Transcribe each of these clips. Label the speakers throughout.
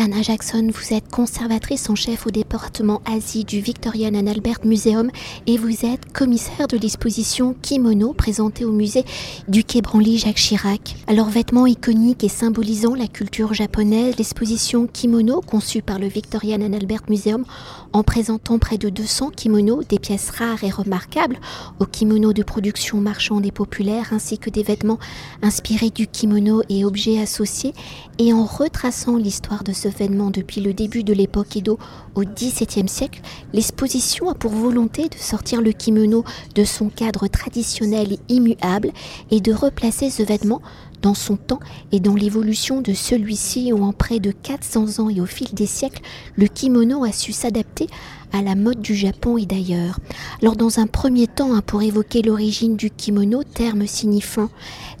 Speaker 1: Anna Jackson, vous êtes conservatrice en chef au département Asie du Victorian and Albert Museum et vous êtes commissaire de l'exposition Kimono présentée au musée du Quai Branly Jacques Chirac. Alors vêtements iconiques et symbolisant la culture japonaise, l'exposition Kimono conçue par le Victorian and Albert Museum en présentant près de 200 kimonos, des pièces rares et remarquables, aux kimonos de production marchande et populaire ainsi que des vêtements inspirés du kimono et objets associés et en retraçant l'histoire de ce vêtement depuis le début de l'époque Edo au XVIIe siècle, l'exposition a pour volonté de sortir le kimono de son cadre traditionnel et immuable et de replacer ce vêtement dans son temps et dans l'évolution de celui-ci où en près de 400 ans et au fil des siècles, le kimono a su s'adapter à la mode du Japon et d'ailleurs. Alors dans un premier temps, hein, pour évoquer l'origine du kimono, terme signifiant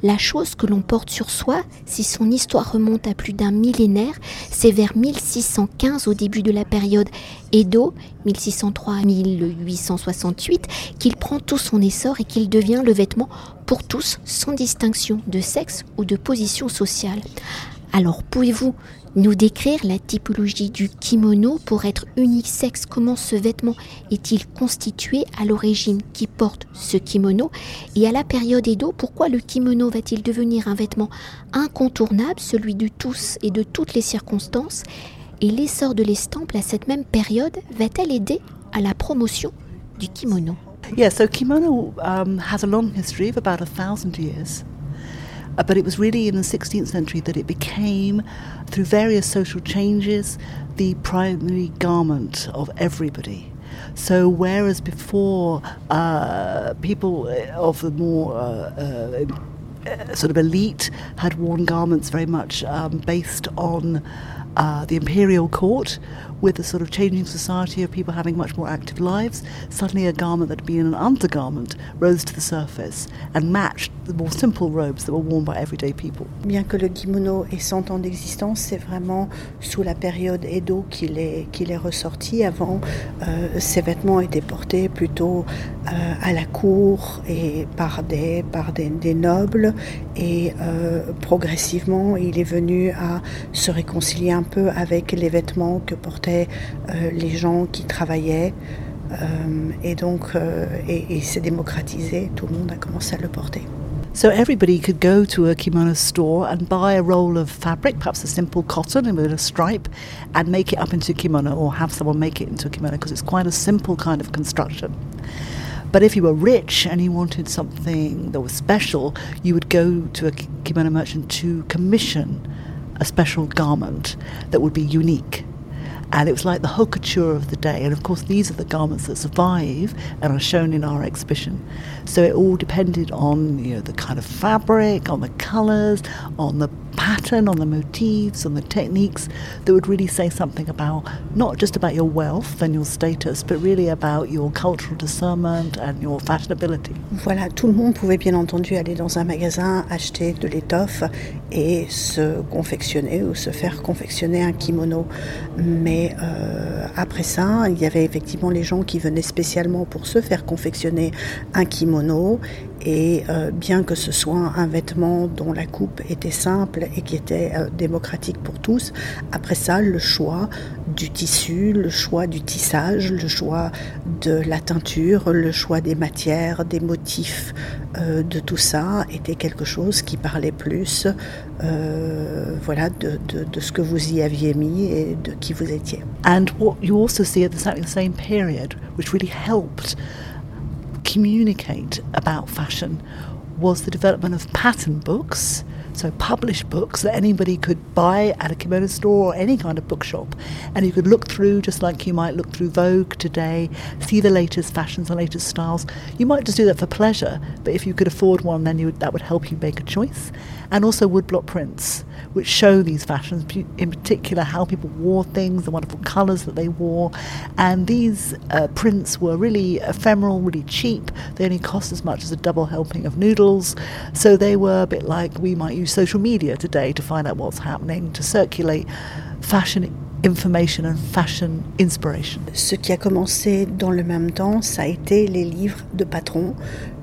Speaker 1: la chose que l'on porte sur soi, si son histoire remonte à plus d'un millénaire, c'est vers 1615 au début de la période Edo, 1603-1868, qu'il prend tout son essor et qu'il devient le vêtement pour tous sans distinction de sexe ou de position sociale. Alors pouvez-vous nous décrire la typologie du kimono pour être unisexe Comment ce vêtement est-il constitué à l'origine Qui porte ce kimono Et à la période Edo, pourquoi le kimono va-t-il devenir un vêtement incontournable, celui de tous et de toutes les circonstances Et l'essor de l'estampe à cette même période va-t-elle aider à la promotion du kimono?
Speaker 2: Yeah, so kimono um, has a long history of about a thousand years. Uh, but it was really in the 16th century that it became, through various social changes, the primary garment of everybody. So, whereas before uh, people of the more uh, uh, sort of elite had worn garments very much um, based on uh, the imperial court, with the sort of changing society of people having much more active lives, suddenly a garment that had been an undergarment rose to the surface and matched the more simple robes that were worn by everyday people.
Speaker 3: Bien que le kimono ait 100 ans d'existence, c'est vraiment sous la période Edo qu'il est, qu'il est ressorti. Avant, euh, ces vêtements étaient portés plutôt euh, à la cour et par des, par des, des nobles et euh, progressivement il est venu à se réconcilier un peu avec les vêtements que portaient euh, les gens qui travaillaient. Euh, et donc, euh, et, et c'est démocratisé, tout le monde a commencé à le porter.
Speaker 2: So everybody could go to a kimono store and buy a roll of fabric, perhaps a simple cotton with a stripe, and make it up into a kimono or have someone make it into a kimono because it's quite a simple kind of construction. But if you were rich and you wanted something that was special, you would go to a kimono merchant to commission a special garment that would be unique and it was like the couture of the day. And of course, these are the garments that survive and are shown in our exhibition. So it all depended on you know the kind of fabric, on the colours, on the on the motifs, on the techniques that would really say something about not just about your wealth and your status, but really about your cultural discernment and your fashionability.
Speaker 3: Voilà, tout le monde pouvait bien entendu aller dans un magasin, acheter de l'étoffe et se confectionner ou se faire confectionner un kimono. Mais euh, après ça, il y avait effectivement les gens qui venaient spécialement pour se faire confectionner un kimono et euh, bien que ce soit un vêtement dont la coupe était simple et qui était euh, démocratique pour tous, après ça, le choix du tissu, le choix du tissage, le choix de la teinture, le choix des matières, des motifs, euh, de tout ça était quelque chose qui parlait plus voilà, de, ce que vous y aviez mis et de qui vous étiez.
Speaker 2: And what you also see at the same period, which really helped communicate about fashion was the development of pattern books, so published books that anybody could buy at a kimono store or any kind of bookshop. And you could look through, just like you might look through Vogue today, see the latest fashions, the latest styles. You might just do that for pleasure, but if you could afford one, then you would, that would help you make a choice. And also woodblock prints which show these fashions, in particular how people wore things, the wonderful colours that they wore. And these uh, prints were really ephemeral, really cheap. They only cost as much as a double helping of noodles. So they were a bit like we might use social media today to find out what's happening, to circulate fashion information and fashion inspiration.
Speaker 3: Ce qui a commencé dans le même temps, ça a été les livres de patrons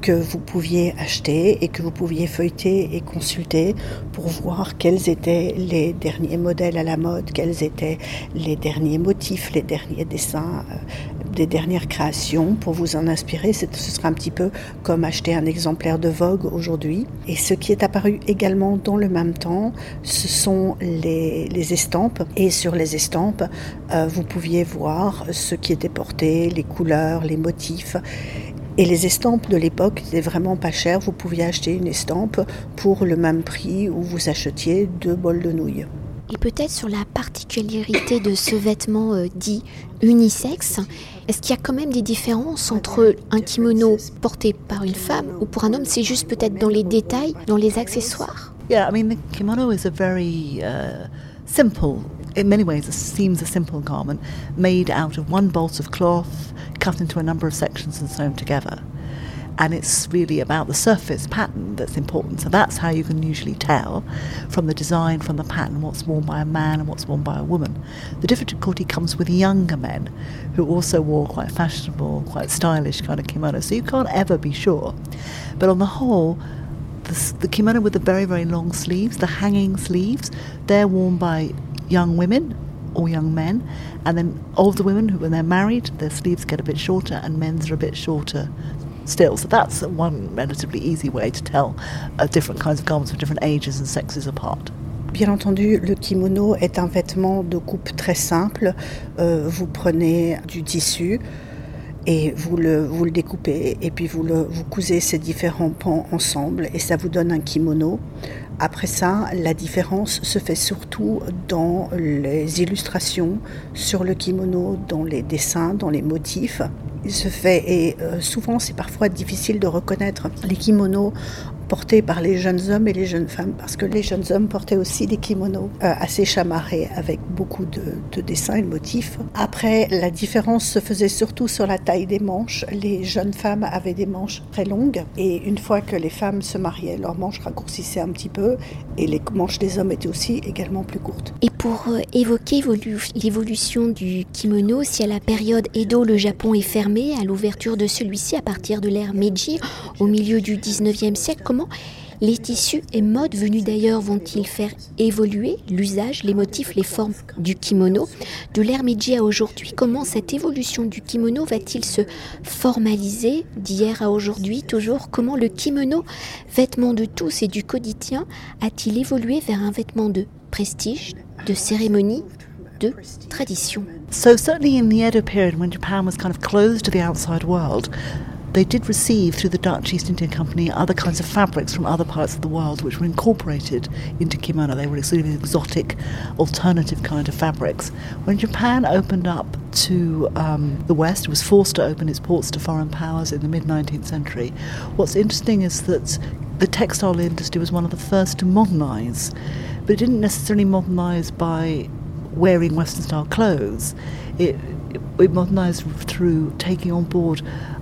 Speaker 3: que vous pouviez acheter et que vous pouviez feuilleter et consulter pour voir quels étaient les derniers modèles à la mode, quels étaient les derniers motifs, les derniers dessins, euh, des dernières créations pour vous en inspirer. Ce sera un petit peu comme acheter un exemplaire de Vogue aujourd'hui. Et ce qui est apparu également dans le même temps, ce sont les, estampes. Et sur les estampes, euh, vous pouviez voir ce qui était porté, les couleurs, les motifs. Et les estampes de l'époque étaient vraiment pas chères. Vous pouviez acheter une estampe pour le même prix où vous achetiez deux bols de nouilles.
Speaker 1: Et peut-être sur la particularité de ce vêtement euh, dit unisexe, est-ce qu'il y a quand même des différences entre un kimono porté par une femme ou pour un homme C'est juste peut-être dans les détails, dans les accessoires?
Speaker 2: Yeah, I mean, the kimono is a very uh, simple, in many ways, it seems a simple garment made out of one bolt of cloth, cut into a number of sections and sewn together. And it's really about the surface pattern that's important. So that's how you can usually tell from the design, from the pattern, what's worn by a man and what's worn by a woman. The difficulty comes with younger men who also wore quite fashionable, quite stylish kind of kimono. So you can't ever be sure. But on the whole, the, the kimono with the very, very long sleeves, the hanging sleeves, they're worn by young women or young men. And then older women, who when they're married, their sleeves get a bit shorter and men's are a bit shorter still. So that's one relatively easy way to tell uh, different kinds of garments for different ages and sexes apart.
Speaker 3: Bien entendu, le kimono est un vêtement de coupe très simple. Euh, vous prenez du tissu et vous le, vous le découpez et puis vous, le, vous cousez ces différents pans ensemble et ça vous donne un kimono. Après ça, la différence se fait surtout dans les illustrations sur le kimono, dans les dessins, dans les motifs. Il se fait et euh, souvent c'est parfois difficile de reconnaître les kimonos portés par les jeunes hommes et les jeunes femmes, parce que les jeunes hommes portaient aussi des kimonos euh, assez chamarrés avec beaucoup de, dessins et de motifs. Après, la différence se faisait surtout sur la taille des manches. Les jeunes femmes avaient des manches très longues, et une fois que les femmes se mariaient, leurs manches raccourcissaient un petit peu, et les manches des hommes étaient aussi également plus courtes.
Speaker 1: Et pour euh, évoquer l'évolution du kimono, si à la période Edo, le Japon est fermé, à l'ouverture de celui-ci à partir de l'ère Meiji, au milieu du 19e siècle, les tissus et modes venus d'ailleurs vont-ils faire évoluer l'usage, les motifs, les formes du kimono De l'ère Meiji à aujourd'hui, comment cette évolution du kimono va-t-il se formaliser d'hier à aujourd'hui toujours? Comment le kimono, vêtement de tous et du quotidien, a-t-il évolué vers un vêtement de prestige, de cérémonie de tradition.
Speaker 2: So certainly in the Edo period when Japan was kind of closed to the outside world, they did receive through the Dutch East India Company other kinds of fabrics from other parts of the world which were incorporated into kimono. They were sort of exotic, alternative kind of fabrics. When Japan opened up to um, the West, it was forced to open its ports to foreign powers in the mid 19th century. What's interesting is that the textile industry was one of the first to modernize, but it didn't necessarily modernize by wearing Western style clothes. It, it modernized through taking on board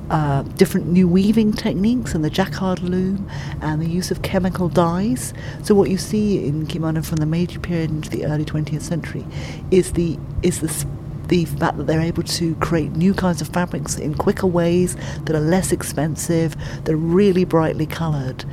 Speaker 2: uh, different new weaving techniques and the jacquard loom and the use of chemical dyes. So what you see in kimono from the Meiji period into the early 20th century is the is the the fact that they're able to create new kinds of fabrics in quicker ways that are less expensive, that are really brightly coloured.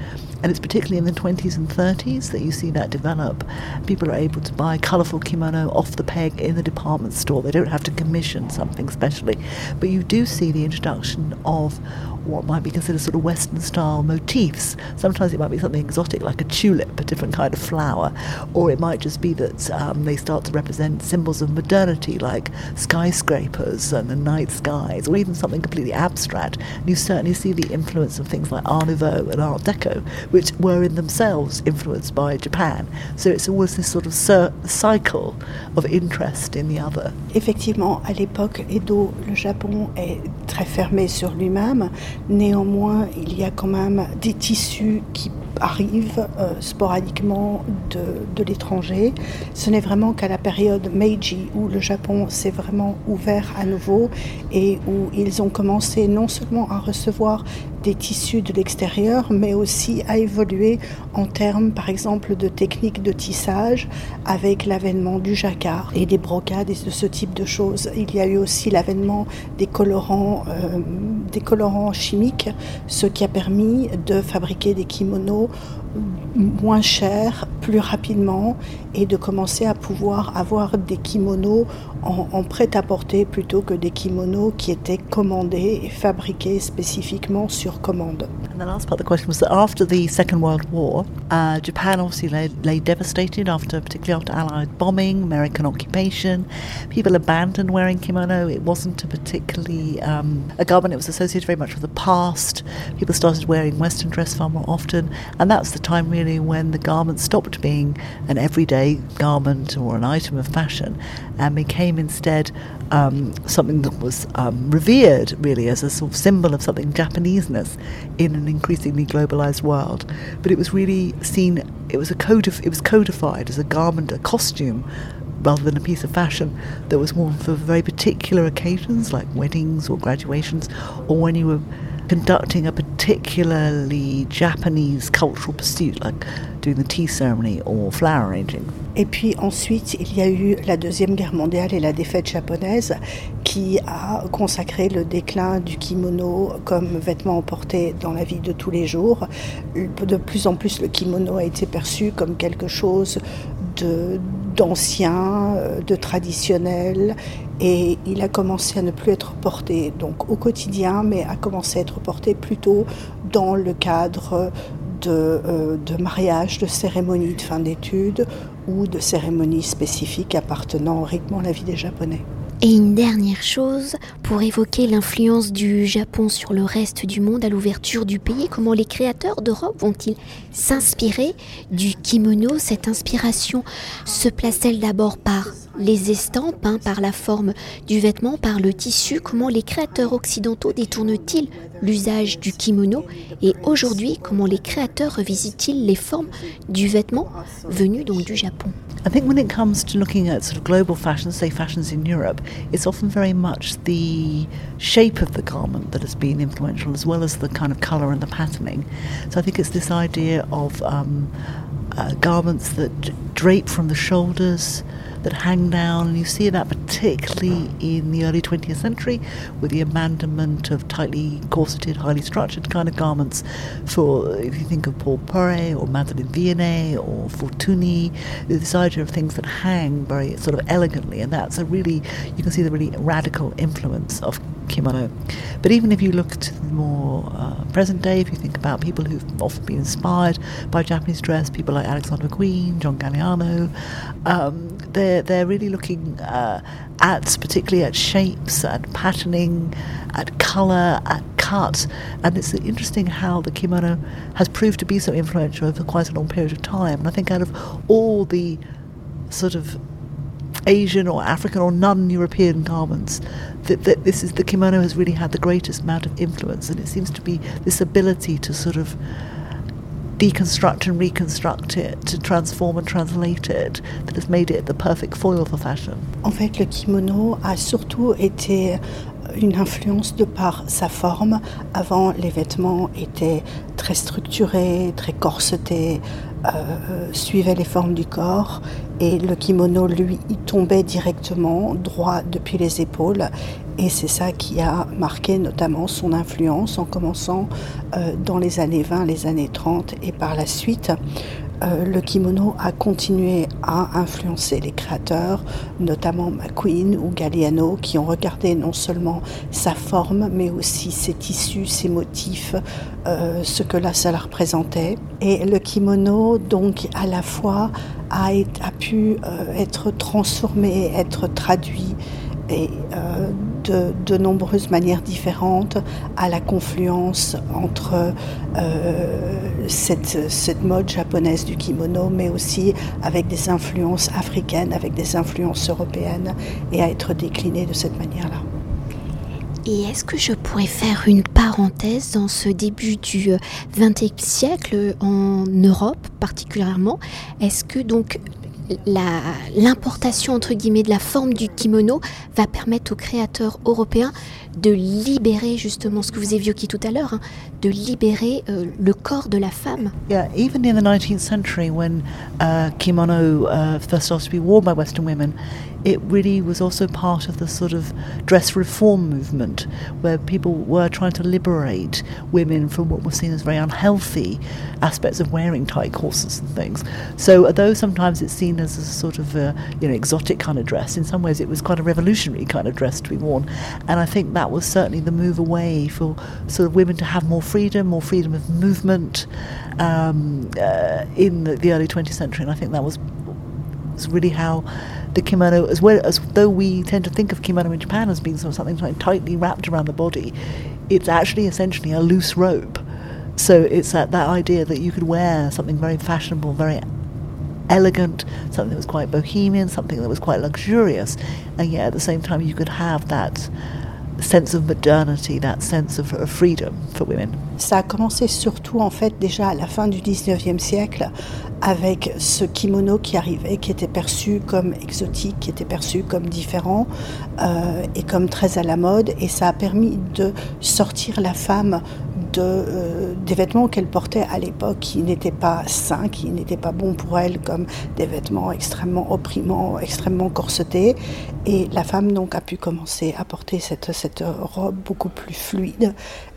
Speaker 2: And it's particularly in the 20s and 30s that you see that develop. People are able to buy colourful kimono off the peg in the department store. They don't have to commission something specially. But you do see the introduction of what might be considered sort of Western style motifs. Sometimes it might be something exotic like a tulip, a different kind of flower, or it might just be that um, they start to represent symbols of modernity like skyscrapers and the night skies, or even something completely abstract. And you certainly see the influence of things like Art Nouveau and Art Deco, which were in themselves influenced by Japan. So it's always this sort of cycle of interest in the other.
Speaker 3: Effectivement, à l'époque, Edo, le Japon est très fermé sur lui-même. Néanmoins, il y a quand même des tissus qui arrivent euh, sporadiquement de, de l'étranger. Ce n'est vraiment qu'à la période Meiji où le Japon s'est vraiment ouvert à nouveau et où ils ont commencé non seulement à recevoir des tissus de l'extérieur, mais aussi à évoluer en termes, par exemple, de techniques de tissage avec l'avènement du jacquard et des brocades et de ce type de choses. Il y a eu aussi l'avènement des colorants, euh, des colorants chimiques, ce qui a permis de fabriquer des kimonos moins chers, plus rapidement et de commencer à pouvoir avoir des kimonos en, en prêt-à-porter plutôt que des kimonos qui étaient commandés et fabriqués spécifiquement sur commande.
Speaker 2: And the last part of the question was that after the Second World War, uh, Japan obviously lay, lay devastated after, particularly after Allied bombing, American occupation. People abandoned wearing kimono. It wasn't a particularly um, a garment. It was associated very much with the past. People started wearing Western dress far more often, and that's the time really when the garment stopped being an everyday garment or an item of fashion, and became instead um, something that was um, revered really as a sort of symbol of something In an increasingly globalized world. But it was really seen, it was a codif- it was codified as a garment, a costume, rather than a piece of fashion that was worn for very particular occasions like weddings or graduations or when you were conducting a particularly Japanese cultural pursuit like doing the tea ceremony or flower arranging.
Speaker 3: Et puis ensuite, il y a eu la Deuxième Guerre mondiale et la défaite japonaise qui a consacré le déclin du kimono comme vêtement porté dans la vie de tous les jours. De plus en plus, le kimono a été perçu comme quelque chose d'ancien, euh, de traditionnel, et il a commencé à ne plus être porté donc au quotidien, mais a commencé à être porté plutôt dans le cadre de, euh, de de cérémonies de fin d'études ou de cérémonies spécifiques appartenant au rythme à la vie des Japonais.
Speaker 1: Et une dernière chose, pour évoquer l'influence du Japon sur le reste du monde à l'ouverture du pays, comment les créateurs d'Europe vont-ils s'inspirer du kimono Cette inspiration se place-t-elle d'abord par les estampes, hein, par la forme du vêtement, par le tissu? Comment les créateurs occidentaux détournent-ils l'usage du kimono? Et aujourd'hui, comment les créateurs revisitent-ils les formes du vêtement venu donc du Japon?
Speaker 2: I think when it comes to looking at sort of global fashions, say fashions in Europe, it's often very much the shape of the garment that has been influential as well as the kind of colour and the patterning. So I think it's this idea of um, uh, garments that drape from the shoulders, that hang down, and you see that particularly in the early 20th century with the abandonment of tightly corseted, highly structured kind of garments. For if you think of Paul Poiret or Madeleine Vianney or Fortuny, this idea of things that hang very sort of elegantly, and that's a really you can see the really radical influence of kimono. But even if you look to the more uh, present day, if you think about people who've often been inspired by Japanese dress, people like Alexander McQueen, John Galliano, um, they're they're really looking uh, at particularly at shapes, at patterning, at colour, at cut, and it's interesting how the kimono has proved to be so influential over quite a long period of time. And I think out of all the sort of Asian or African or non-European garments, that, that this is the kimono has really had the greatest amount of influence, and it seems to be this ability to sort of deconstruct and reconstruct it, to transform and translate it, that has made it the perfect foil for fashion.
Speaker 3: En fait, le kimono a surtout été une influence de par sa forme. Avant, les vêtements étaient très structurés, très corsetés, euh, suivaient les formes du corps et le kimono, lui, tombait directement droit depuis les épaules et c'est ça qui a marqué notamment son influence en commençant euh, dans les années 20, les années 30 et par la suite. Euh, le kimono a continué à influencer les créateurs, notamment McQueen ou Galliano, qui ont regardé non seulement sa forme, mais aussi ses tissus, ses motifs, euh, ce que là ça représentait. Et le kimono, donc, à la fois a, pu euh, être transformé, être traduit euh, de, nombreuses manières différentes à la confluence entre euh, cette, cette, mode japonaise du kimono, mais aussi avec des influences africaines, avec des influences européennes, et à être décliné de cette manière-là.
Speaker 1: Et est-ce que je pourrais faire une parenthèse dans ce début du XXe siècle en Europe particulièrement? Est-ce que donc l'importation entre guillemets de la forme du kimono va permettre aux créateurs européens de libérer justement ce que vous évoquiez tout à l'heure, hein, de libérer euh, le corps de la femme?
Speaker 2: Yeah, even in the 19th century when uh, kimono uh, first started to be worn by it really was also part of the sort of dress reform movement where people were trying to liberate women from what was seen as very unhealthy aspects of wearing tight corsets and things. So although sometimes it's seen as a sort of a, you know exotic kind of dress, in some ways it was quite a revolutionary kind of dress to be worn. And I think that was certainly the move away for sort of women to have more freedom, more freedom of movement um, uh, in the, the early 20th century. And I think that was was really how the kimono, as well as though we tend to think of kimono in Japan as being sort of something tightly wrapped around the body, it's actually essentially a loose robe. So it's that, that idea that you could wear something very fashionable, very elegant, something that was quite bohemian, something that was quite luxurious, and yet at the same time you could have that sense of modernity, that sense of, of freedom for women.
Speaker 3: Ça a commencé surtout en fait déjà à la fin du 19e siècle avec ce kimono qui arrivait, qui était perçu comme exotique, qui était perçu comme différent euh, et comme très à la mode. Et ça a permis de sortir la femme euh, des vêtements qu'elle portait à l'époque qui n'étaient pas sains, qui n'étaient pas bons pour elle, comme des vêtements extrêmement opprimants, extrêmement corsetés. Et la femme donc a pu commencer à porter cette, cette robe beaucoup plus fluide,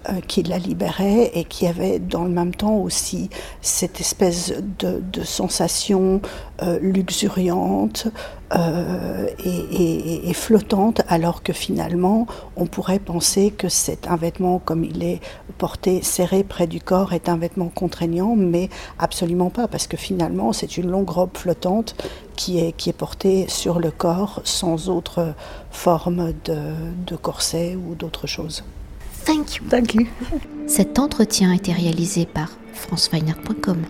Speaker 3: euh, qui la libérait et qui avait dans le même temps aussi cette espèce de, de sensation euh, luxuriante euh, et, et, et, flottante, alors que finalement on pourrait penser que c'est un vêtement comme il est porté serré près du corps est un vêtement contraignant, mais absolument pas, parce que finalement c'est une longue robe flottante qui est, qui est portée sur le corps sans autre forme de, de corset ou d'autre chose.
Speaker 1: Thank you.
Speaker 2: Thank you.
Speaker 1: Cet entretien a été réalisé par franceweiner.com.